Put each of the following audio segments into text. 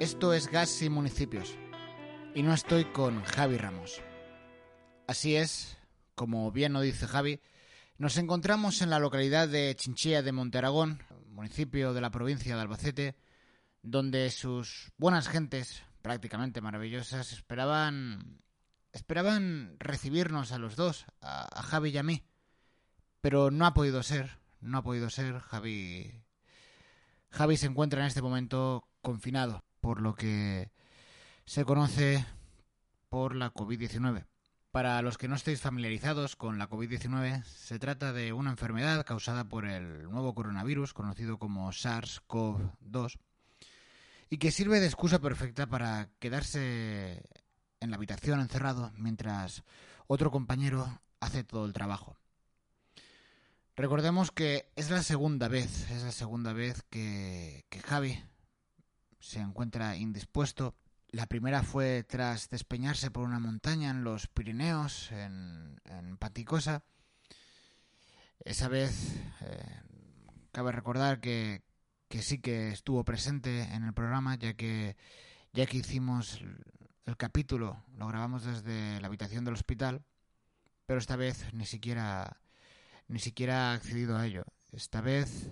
Esto es Gas y Municipios. Y no estoy con Javi Ramos. Así es, como bien lo dice Javi, nos encontramos en la localidad de Chinchilla de Monteragón, municipio de la provincia de Albacete, donde sus buenas gentes, prácticamente maravillosas, esperaban esperaban recibirnos a los dos, a, a Javi y a mí. Pero no ha podido ser, no ha podido ser. Javi Javi se encuentra en este momento confinado, por lo que se conoce por la COVID-19. Para los que no estéis familiarizados con la COVID-19, se trata de una enfermedad causada por el nuevo coronavirus, conocido como SARS-CoV-2, y que sirve de excusa perfecta para quedarse en la habitación encerrado mientras otro compañero hace todo el trabajo. Recordemos que es la segunda vez, es la segunda vez que, que Javi se encuentra indispuesto. La primera fue tras despeñarse por una montaña en los Pirineos, en, en. Esa vez eh, cabe recordar que, que sí que estuvo presente en el programa, ya que ya que hicimos el capítulo, lo grabamos desde la habitación del hospital, pero esta vez ni siquiera ni siquiera ha accedido a ello. Esta vez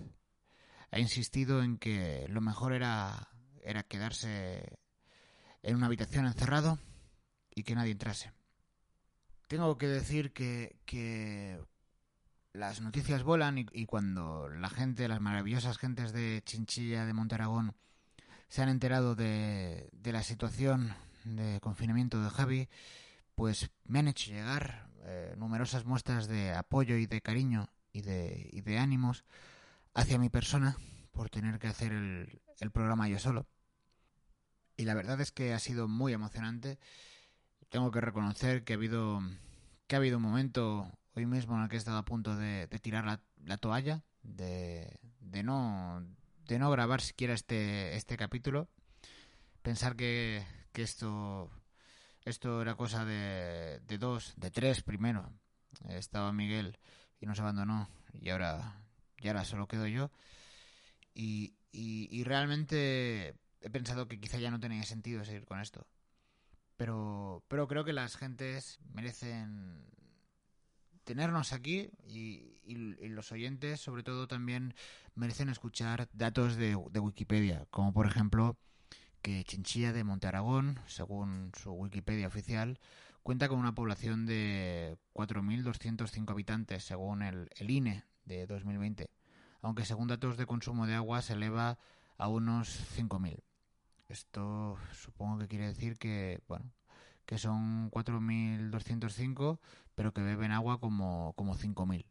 ha insistido en que lo mejor era era quedarse en una habitación encerrado y que nadie entrase. Tengo que decir que, que las noticias volan y, cuando la gente, las maravillosas gentes de Chinchilla, de Monteragón, se han enterado de, de la situación de confinamiento de Javi, pues me han hecho llegar eh, numerosas muestras de apoyo y de cariño y de, y de ánimos hacia mi persona por tener que hacer el, programa yo solo. Y la verdad es que ha sido muy emocionante. Tengo que reconocer que ha habido que ha habido un momento hoy mismo en el que he estado a punto de, tirar la, la toalla, de, no de no grabar siquiera este este capítulo, pensar que, que esto esto era cosa de, de dos, de tres primero. Estaba Miguel y nos abandonó y ahora, y ahora solo quedo yo. Y, realmente he pensado que quizá ya no tenía sentido seguir con esto. Pero, pero creo que las gentes merecen tenernos aquí y, y, y, los oyentes, sobre todo, también merecen escuchar datos de, de Wikipedia, como por ejemplo que Chinchilla de Monte Aragón, según su Wikipedia oficial, cuenta con una población de 4.205 habitantes, según el, el, INE de 2020, aunque según datos de consumo de agua se eleva a unos 5.000. Esto supongo que quiere decir que, bueno, que son 4.205, pero que beben agua como, como 5.000.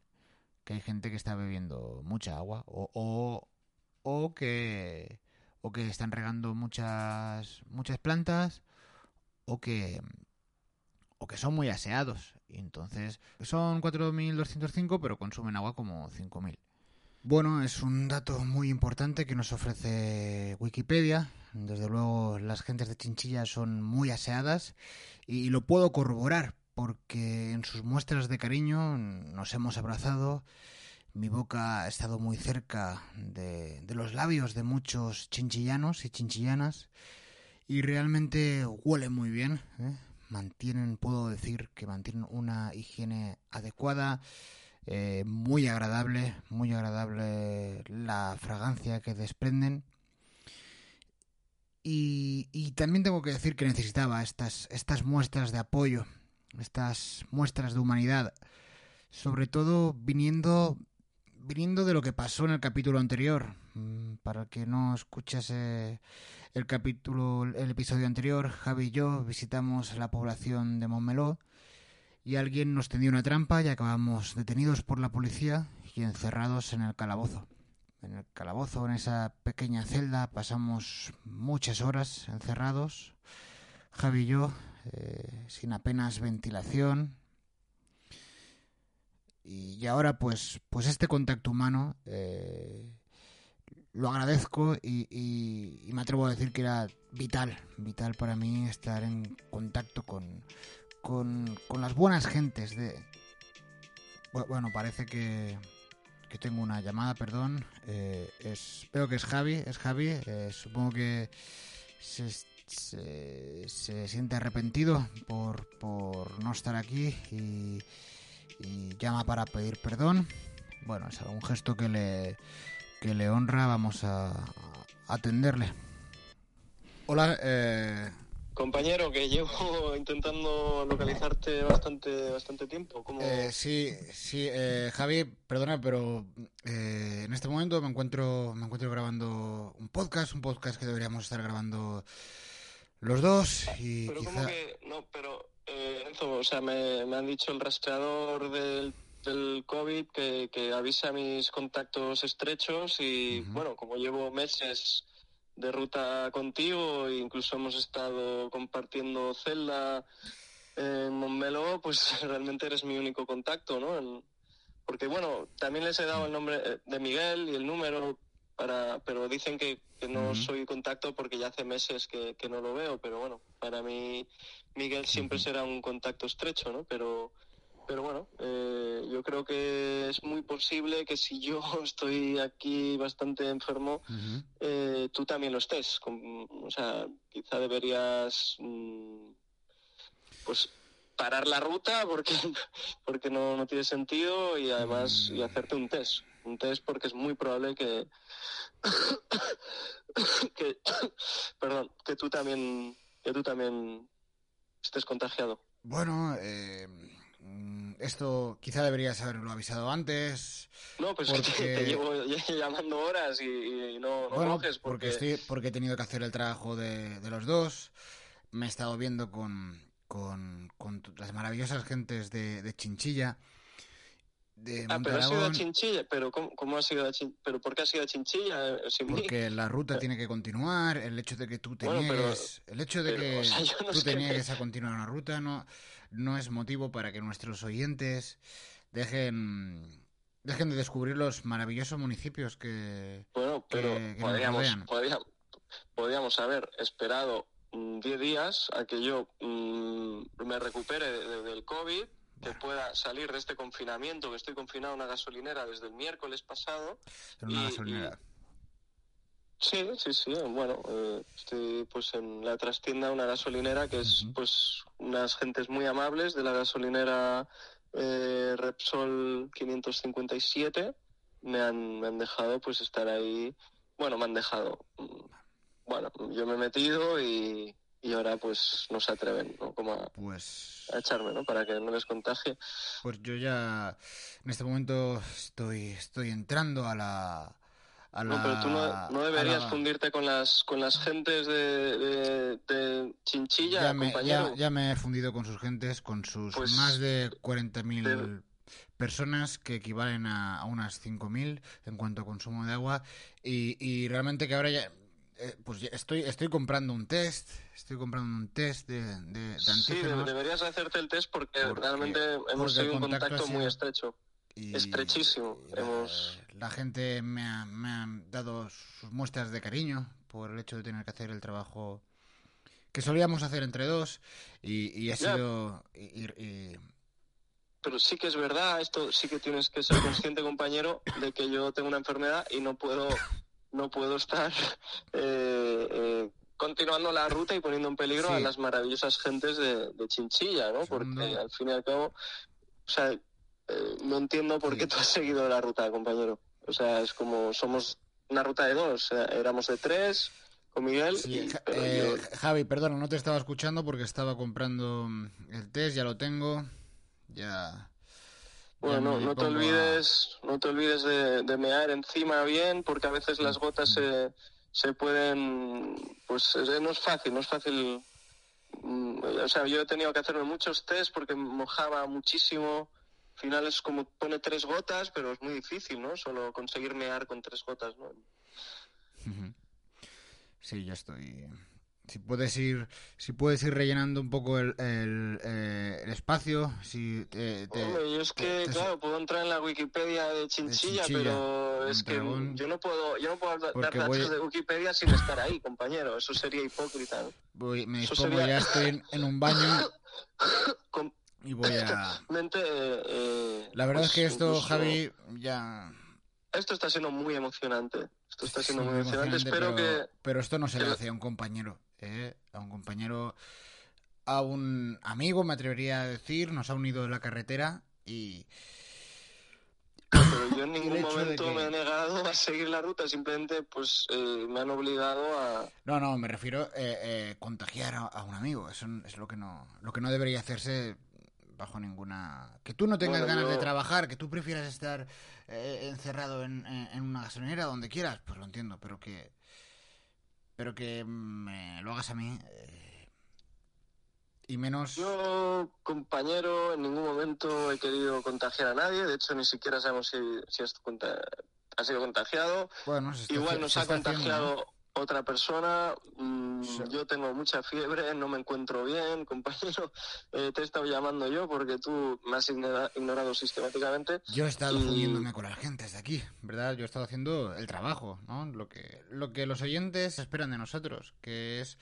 Que hay gente que está bebiendo mucha agua o, o, que o que están regando muchas muchas plantas o que o que son muy aseados entonces son 4205 pero consumen agua como 5000. Bueno, es un dato muy importante que nos ofrece Wikipedia. Desde luego las gentes de Chinchilla son muy aseadas y lo puedo corroborar porque en sus muestras de cariño nos hemos abrazado mi boca ha estado muy cerca de, de, los labios de muchos chinchillanos y chinchillanas y realmente huele muy bien. ¿eh? Mantienen, puedo decir que mantienen una higiene adecuada, eh, muy agradable, muy agradable la fragancia que desprenden. Y, y, también tengo que decir que necesitaba estas, estas muestras de apoyo, estas muestras de humanidad, sobre todo viniendo viniendo de lo que pasó en el capítulo anterior, mm, para el que no escuchase el capítulo, el episodio anterior, Javi y yo visitamos la población de Montmeló y alguien nos tendió una trampa y acabamos detenidos por la policía y encerrados en el calabozo. En el calabozo, en esa pequeña celda, pasamos muchas horas encerrados, Javi y yo, eh, sin apenas ventilación, y ahora pues pues este contacto humano eh, lo agradezco y, me atrevo a decir que era vital vital para mí estar en contacto con con, con las buenas gentes de bueno parece que que tengo una llamada perdón eh, es veo que es Javi es Javi eh, supongo que se, se, siente arrepentido por, por, no estar aquí y, y, llama para pedir perdón. Bueno, es un gesto que le, que le honra, vamos a, a atenderle. Hola, eh, Compañero, que llevo intentando localizarte bastante bastante tiempo. ¿Cómo... Eh, sí, sí, eh, Javi, perdona, pero eh, en este momento me encuentro me encuentro grabando un podcast, un podcast que deberíamos estar grabando los dos y pero quizá... ¿cómo que no? Pero eh, Enzo, o sea, me, me, han dicho el rastreador del, del COVID que, que avisa a mis contactos estrechos y uh -huh. bueno, como llevo meses de ruta contigo, e incluso hemos estado compartiendo celda en Montmeló, pues realmente eres mi único contacto, ¿no? En, porque bueno, también les he dado el nombre de Miguel y el número para, pero dicen que, que no uh -huh. soy contacto porque ya hace meses que, que, no lo veo, pero bueno, para mí Miguel siempre será un contacto estrecho, ¿no? Pero pero bueno, eh, yo creo que es muy posible que si yo estoy aquí bastante enfermo, uh -huh. eh, tú también lo estés. Con, o sea, quizá deberías, mmm, pues, parar la ruta porque, porque no, no tiene sentido y además y hacerte un test. Un test porque es muy probable que, que perdón, que tú también, que tú también estés contagiado. Bueno, eh esto quizá deberías haberlo avisado antes. No, pues porque... te, te llevo llamando horas y, y no, no bueno, coges porque... porque... Estoy, porque he tenido que hacer el trabajo de, de los dos. Me he estado viendo con, con, con las maravillosas gentes de, de Chinchilla. De ah, pero ha sido a Chinchilla, pero ¿cómo, cómo ha sido a Chinchilla? ¿Pero por qué ha sido a Chinchilla? Eh, Sin porque mí? la ruta tiene que continuar, el hecho de que tú te bueno, niegues, pero, el hecho de pero, que o sea, no tú te niegues que... a continuar una ruta no, no es motivo para que nuestros oyentes dejen dejen de descubrir los maravillosos municipios que bueno pero que, que podríamos, podríamos, podríamos haber esperado 10 mm, días a que yo mmm, me recupere de, de, del COVID que pueda salir de este confinamiento, que estoy confinado en una gasolinera desde el miércoles pasado. En una y, gasolinera. Y... Sí, sí, sí. Bueno, eh, estoy pues en la trastienda, una gasolinera que es uh -huh. pues unas gentes muy amables de la gasolinera eh, Repsol 557. Me han, me han dejado pues estar ahí. Bueno, me han dejado. mm, Bueno, yo me he metido y, y ahora pues no se atreven, ¿no? Como a, pues... a echarme, ¿no? Para que no les contagie. Pues yo ya en este momento estoy, estoy entrando a la... A la no, pero tú no, no deberías la... fundirte con las con las gentes de, de, de Chinchilla, ya me, compañero. Ya, ya, me he fundido con sus gentes, con sus pues, más de 40.000 de... personas que equivalen a, a unas 5.000 en cuanto a consumo de agua y, y realmente que ahora ya eh, pues estoy estoy comprando un test, estoy comprando un test de, de, de Sí, deberías hacerte el test porque, porque realmente hemos tenido un contacto muy estrecho. Y, Estrechísimo. La, Hemos... la, gente me ha, me ha dado sus muestras de cariño por el hecho de tener que hacer el trabajo que solíamos hacer entre dos y, y ha sido... Y, y, pero sí que es verdad, esto sí que tienes que ser consciente, compañero, de que yo tengo una enfermedad y no puedo no puedo estar eh, eh, continuando la ruta y poniendo en peligro sí. a las maravillosas gentes de, de Chinchilla, ¿no? Porque al fin y al cabo, o sea, eh, no entiendo por sí. qué tú has seguido la ruta, compañero. O sea, es como somos una ruta de dos, éramos de tres con Miguel. Sí, y, eh, yo... Javi, perdona, no te estaba escuchando porque estaba comprando el test, ya lo tengo, ya bueno, no, no te olvides, no te olvides de, de, mear encima bien, porque a veces las gotas se, se pueden, pues no es fácil, no es fácil. Mm, o sea, yo he tenido que hacerme muchos test porque mojaba muchísimo. Al final es como pone tres gotas, pero es muy difícil, ¿no? Solo conseguir mear con tres gotas, ¿no? Sí, ya estoy si puedes ir si puedes ir rellenando un poco el, el, eh, el espacio si te, te, Hombre, yo es que te, claro puedo entrar en la Wikipedia de Chinchilla, de Chinchilla pero es que un... yo no puedo yo no puedo dar datos voy... de Wikipedia sin estar ahí compañero eso sería hipócrita ¿no? voy, me dispongo sería... ya estoy en, en un baño Con... y voy a Mente, eh, la verdad pues, es que esto incluso... Javi ya esto está siendo muy emocionante. Esto está siendo muy, emocionante. Espero pero, que. Pero esto no se le hace a un compañero. ¿eh? A un compañero. A un amigo, me atrevería a decir. Nos ha unido en la carretera y. Pero yo en ningún momento me he negado a seguir la ruta, simplemente pues eh, me han obligado a... No, no, me refiero a eh, eh, contagiar a, a, un amigo, eso es lo que no, lo que no debería hacerse bajo ninguna... Que tú no tengas bueno, ganas yo... de trabajar, que tú prefieras estar eh, encerrado en, en, una gasolinera donde quieras, pues lo entiendo, pero que... Pero que me lo hagas a mí... Eh, y menos... Yo, compañero, en ningún momento he querido contagiar a nadie, de hecho ni siquiera sabemos si, si has, ha sido contagiado. Bueno, Igual nos ha contagiado... haciendo, ¿no? otra persona. Mmm, Sí. Yo tengo mucha fiebre, no me encuentro bien, compañero. Eh, te he estado llamando yo porque tú me has ignora- ignorado sistemáticamente. Yo he estado Y- fundiéndome con la gente desde aquí, ¿verdad? Yo he estado haciendo el trabajo, ¿no? Lo que, lo que los oyentes esperan de nosotros, que es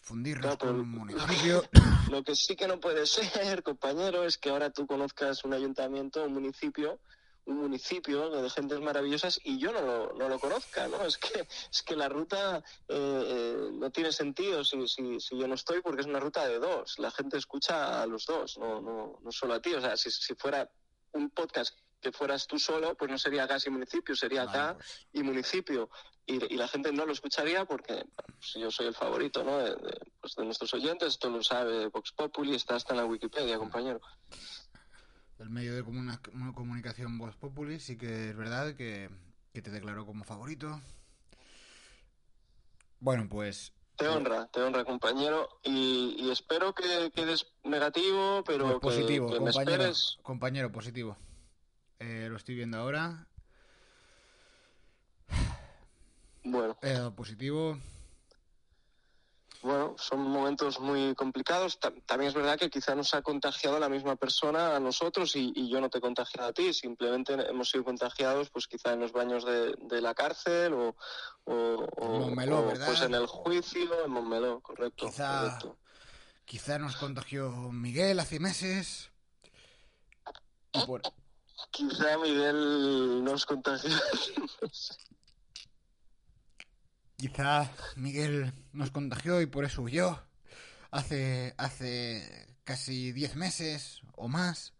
fundirnos Claro, con un municipio. Lo que sí que no puede ser, compañero, es que ahora tú conozcas un ayuntamiento, un municipio, un municipio de gentes maravillosas y yo no lo, no lo conozca, ¿no? Es que, es que la ruta eh, eh, no tiene sentido si, si, si yo no estoy porque es una ruta de dos. La gente escucha a los dos, no, no, no solo a ti. O sea, si, si fuera un podcast que fueras tú solo, pues no sería casi municipio, sería acá pues, y municipio. Y, y la gente no lo escucharía porque pues, yo soy el favorito ¿no? de, de, pues, de nuestros oyentes, esto lo sabe Vox Populi, está hasta en la Wikipedia, compañero. El medio de comuna- comunicación Voz Populi sí que es verdad que, que te declaró como favorito. Bueno, pues Te honra, te honra, compañero, y, y espero que quedes negativo, pero Pues positivo, que, que me compañero, esperes. compañero, positivo. Eh, lo estoy viendo ahora. Bueno, He dado positivo. Bueno, son momentos muy complicados. Ta- También es verdad que quizá nos ha contagiado la misma persona a nosotros y, y yo no te he contagiado a ti. Simplemente hemos sido contagiados, pues quizá en los baños de, de la cárcel o, o, o- Montmeló, o, ¿verdad? pues en el juicio en Montmeló, correcto. Quizá- correcto. Quizá nos contagió Miguel hace meses. Y por, Quizá Miguel nos contagió. Quizá Miguel nos contagió y por eso huyó. Hace, hace casi 10 meses o más.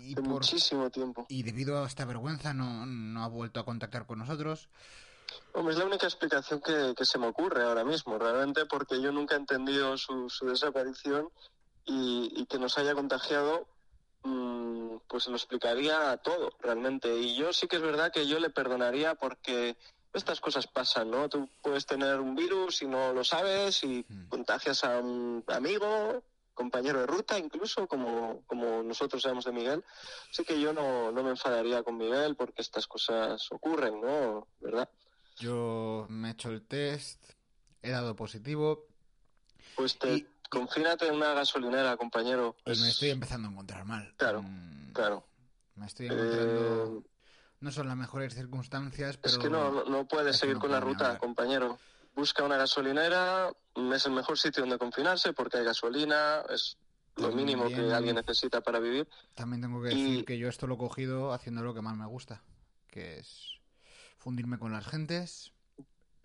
Y, por, muchísimo tiempo. y debido a esta vergüenza no, no ha vuelto a contactar con nosotros. Hombre, es la única explicación que, que se me ocurre ahora mismo, realmente, porque yo nunca he entendido su, su desaparición y, y que nos haya contagiado, mm, pues lo explicaría todo, realmente. Y yo sí que es verdad que yo le perdonaría porque estas cosas pasan, ¿no? Tú puedes tener un virus y no lo sabes y Mm. contagias a un amigo, compañero de ruta, incluso, como, como nosotros sabemos de Miguel. Así que yo no, no me enfadaría con Miguel porque estas cosas ocurren, ¿no? ¿Verdad? Yo me he hecho el test, he dado positivo Pues te, Y- confínate en una gasolinera, compañero. y Es- me estoy empezando a encontrar mal. Claro, Mm, Claro. Me estoy encontrando... Eh, No son las mejores circunstancias, pero... es que no, no, puedes seguir no con la ruta, hablar. compañero. Busca una gasolinera, es el mejor sitio donde confinarse porque hay gasolina, es lo También- mínimo que alguien necesita para vivir. También tengo que Y- decir que yo esto lo he cogido haciendo lo que más me gusta, que es fundirme con las gentes.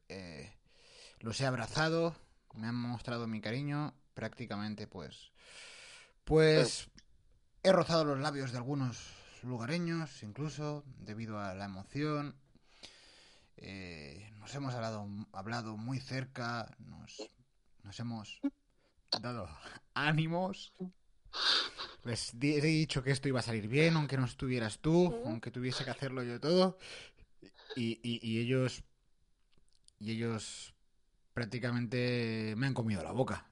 Eh, los he abrazado, me han mostrado mi cariño, prácticamente pues... Pues he rozado los labios de algunos lugareños, incluso, debido a la emoción. Eh, nos hemos hablado, hablado muy cerca, nos, nos hemos dado ánimos. Les he dicho que esto iba a salir bien, aunque no estuvieras tú, aunque tuviese que hacerlo yo todo. Y, y- ellos. Y ellos prácticamente me han comido la boca.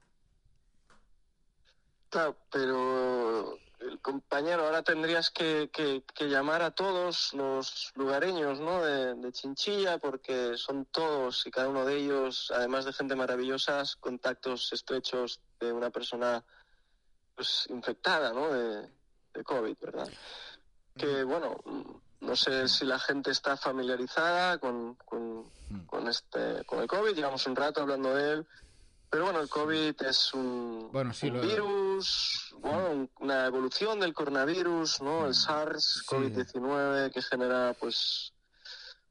Pero compañero, ahora tendrías que, que- que llamar a todos los lugareños ¿no? de, de Chinchilla, porque son todos y cada uno de ellos, además de gente maravillosa, contactos estrechos de una persona pues, infectada ¿no? de, de COVID, ¿verdad? Que bueno, mm, no sé si la gente está familiarizada con, con, Mm. con este con el COVID, llevamos un rato hablando de él Pero bueno, el COVID es un, bueno, sí, un lo... virus, bueno, una evolución del coronavirus, ¿no? El SARS, COVID-19, que genera pues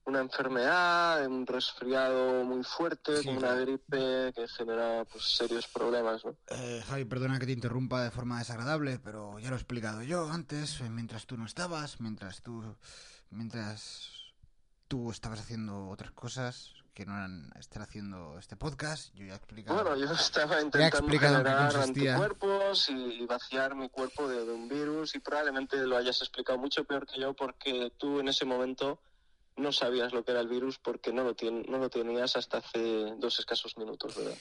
una enfermedad, un resfriado muy fuerte, como una gripe que genera pues, serios problemas. ¿no? Eh, Javi, perdona que te interrumpa de forma desagradable, pero ya lo he explicado yo antes, eh, mientras tú no estabas, mientras tú, mientras tú estabas haciendo otras cosas que no eran estar haciendo este podcast. Yo ya he explicado. Bueno, yo estaba intentando generar anticuerpos y vaciar mi cuerpo de, de un virus y probablemente lo hayas explicado mucho peor que yo porque tú en ese momento no sabías lo que era el virus porque no lo, no lo tenías hasta hace dos escasos minutos, ¿verdad?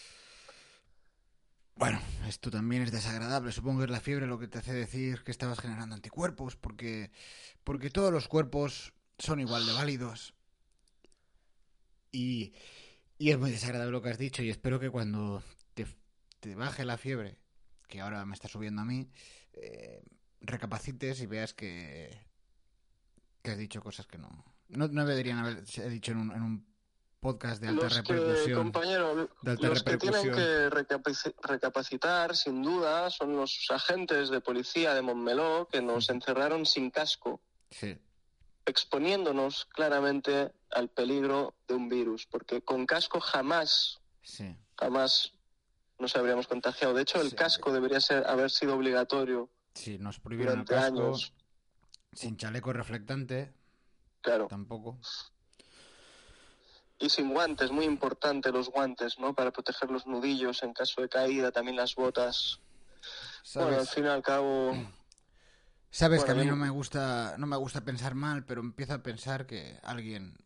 Bueno, esto también es desagradable. Supongo que es la fiebre lo que te hace decir que estabas generando anticuerpos, porque, porque todos los cuerpos son igual de válidos. Y, y es muy desagradable lo que has dicho y espero que cuando te, te baje la fiebre, que ahora me está subiendo a mí, eh, recapacites y veas que, que has dicho cosas que no, no, no deberían haber dicho en un, en un podcast de alta los repercusión. Que, compañero, los que tienen que recapacitar, sin duda, son los agentes de policía de Montmeló que nos encerraron sin casco, sí. exponiéndonos claramente al peligro de un virus, porque con casco jamás, sí. jamás nos habríamos contagiado. De hecho, el Sí. casco debería ser haber sido obligatorio Sí, nos prohibieron el casco. años. Sin chaleco reflectante, Claro. tampoco. Y sin guantes, muy importante los guantes, ¿no? Para proteger los nudillos en caso de caída, también las botas. Bueno, al ¿Sabes? fin y al cabo, Sabes que a mí no me gusta, no me gusta pensar mal, pero empiezo a pensar que alguien,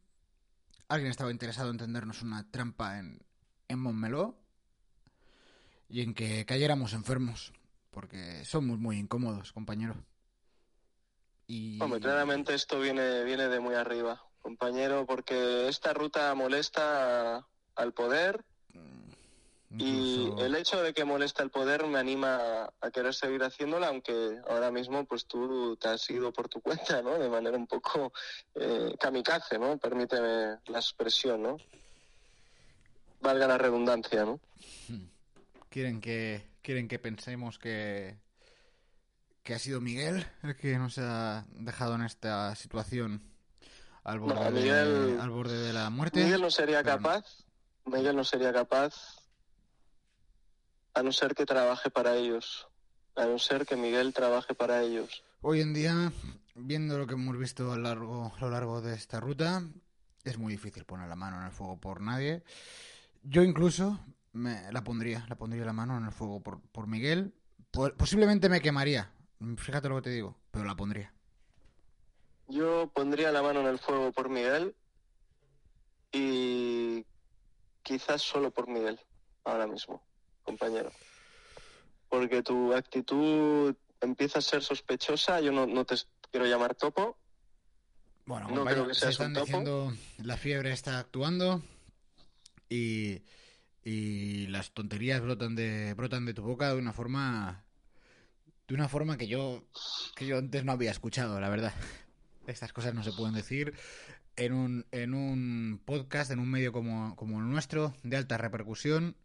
alguien estaba interesado en tendernos una trampa en, en Montmeló y en que cayéramos enfermos, porque somos muy incómodos, compañero. Hombre, claramente esto viene, viene de muy arriba, compañero, porque esta ruta molesta al poder y el hecho de que molesta al poder me anima a querer seguir haciéndola, aunque ahora mismo pues tú te has ido por tu cuenta, ¿no? De manera un poco eh, kamikaze, ¿no? Permíteme la expresión, ¿no? Valga la redundancia, ¿no? quieren que quieren que pensemos que que ha sido Miguel el que nos ha dejado en esta situación al borde, No, Miguel- de, al borde de la muerte. Miguel no sería no. capaz, Miguel no sería capaz a no ser que trabaje para ellos, a no ser que Miguel trabaje para ellos. Hoy en día, viendo lo que hemos visto a lo largo, a lo largo de esta ruta, es muy difícil poner la mano en el fuego por nadie. Yo incluso me la pondría, la pondría la mano en el fuego por, por Miguel. Po- posiblemente me quemaría, fíjate lo que te digo, pero la pondría. Yo pondría la mano en el fuego por Miguel y quizás solo por Miguel, ahora mismo, compañero. Porque tu actitud empieza a ser sospechosa, yo no, no te quiero llamar topo, Bueno, No creo que se están un topo. diciendo la fiebre está actuando y, y las tonterías brotan de brotan de tu boca de una forma de una forma que yo que yo antes no había escuchado, la verdad. Estas cosas no se pueden decir en un en un podcast, en un medio como como el nuestro de alta repercusión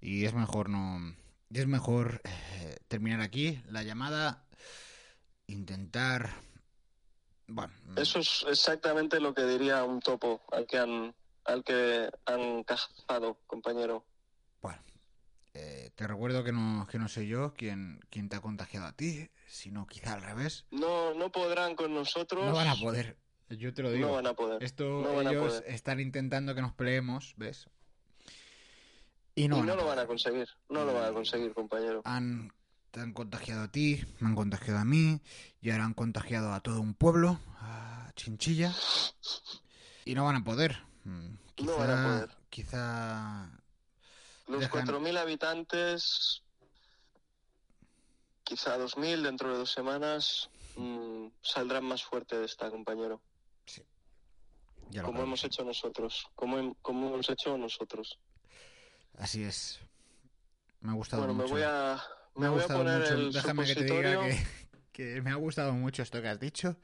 y es mejor no es mejor eh, terminar aquí la llamada intentar bueno, Eso es exactamente lo que diría un topo al que han, al que han cazado, compañero. Bueno, eh, te recuerdo que no, que no soy yo quien, quien te ha contagiado a ti, sino quizá al revés. No, no podrán con nosotros. No van a poder, yo te lo digo. No van a poder. Esto no ellos poder. están intentando que nos peleemos, ¿ves? Y no, y lo van a conseguir. No lo van a conseguir, compañero. Han, te han contagiado a ti, me han contagiado a mí, y ahora han contagiado a todo un pueblo, a Chinchilla, y no van a poder. Mm, Quizá, No van a poder. quizá Los dejan- 4.000 habitantes, quizá 2.000 dentro de dos semanas, mm, saldrán más fuerte de esta, compañero. ya lo Como hemos hecho nosotros. Como, como hemos hecho nosotros. Así es. Me ha gustado Bueno, me mucho. voy a, Me me ha voy a poner mucho. el Déjame que te diga que me ha gustado mucho esto que has dicho.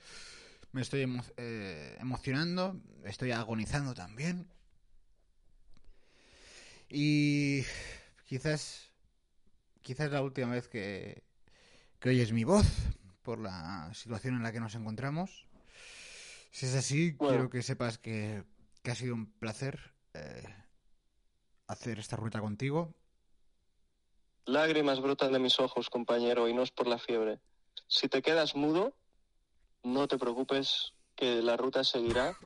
Me estoy emo- eh, emocionando. Estoy agonizando también. Y quizás, quizás la última vez que, que oyes mi voz por la situación en la que nos encontramos. Si es así, quiero que sepas que, que, ha sido un placer eh, hacer esta ruta contigo. Lágrimas brotan de mis ojos, compañero, y no es por la fiebre. Si te quedas mudo, no te preocupes, que la ruta seguirá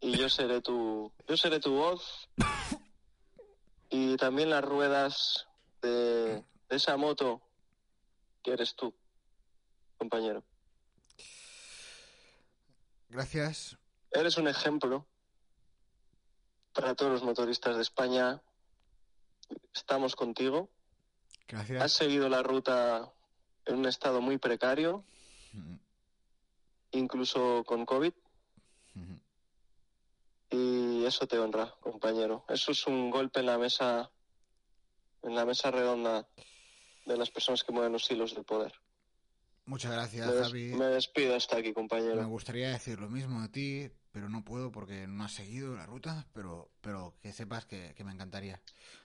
y yo seré tu, yo seré tu voz y también las ruedas de, de esa moto que eres tú, compañero. Gracias. Eres un ejemplo para todos los motoristas de España. Estamos contigo. Gracias. Has seguido la ruta en un estado muy precario, incluso con COVID. Y eso te honra, compañero. Eso es un golpe en la mesa, en la mesa redonda de las personas que mueven los hilos del poder. Muchas gracias, me Javi. Me despido hasta aquí, compañero. Me gustaría decir lo mismo de ti, pero no puedo porque no has seguido la ruta, pero, pero que sepas que, que me encantaría.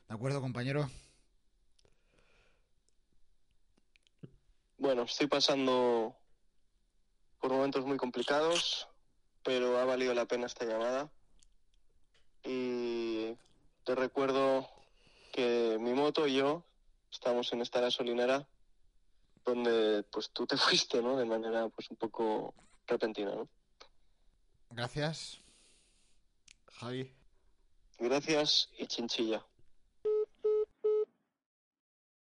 ¿De acuerdo, compañero? Bueno, estoy pasando por momentos muy complicados, pero ha valido la pena esta llamada. Y te recuerdo que mi moto y yo estamos en esta gasolinera donde pues tú te fuiste, ¿no? De manera pues un poco repentina, ¿no? Gracias. Javi. Gracias y chinchilla.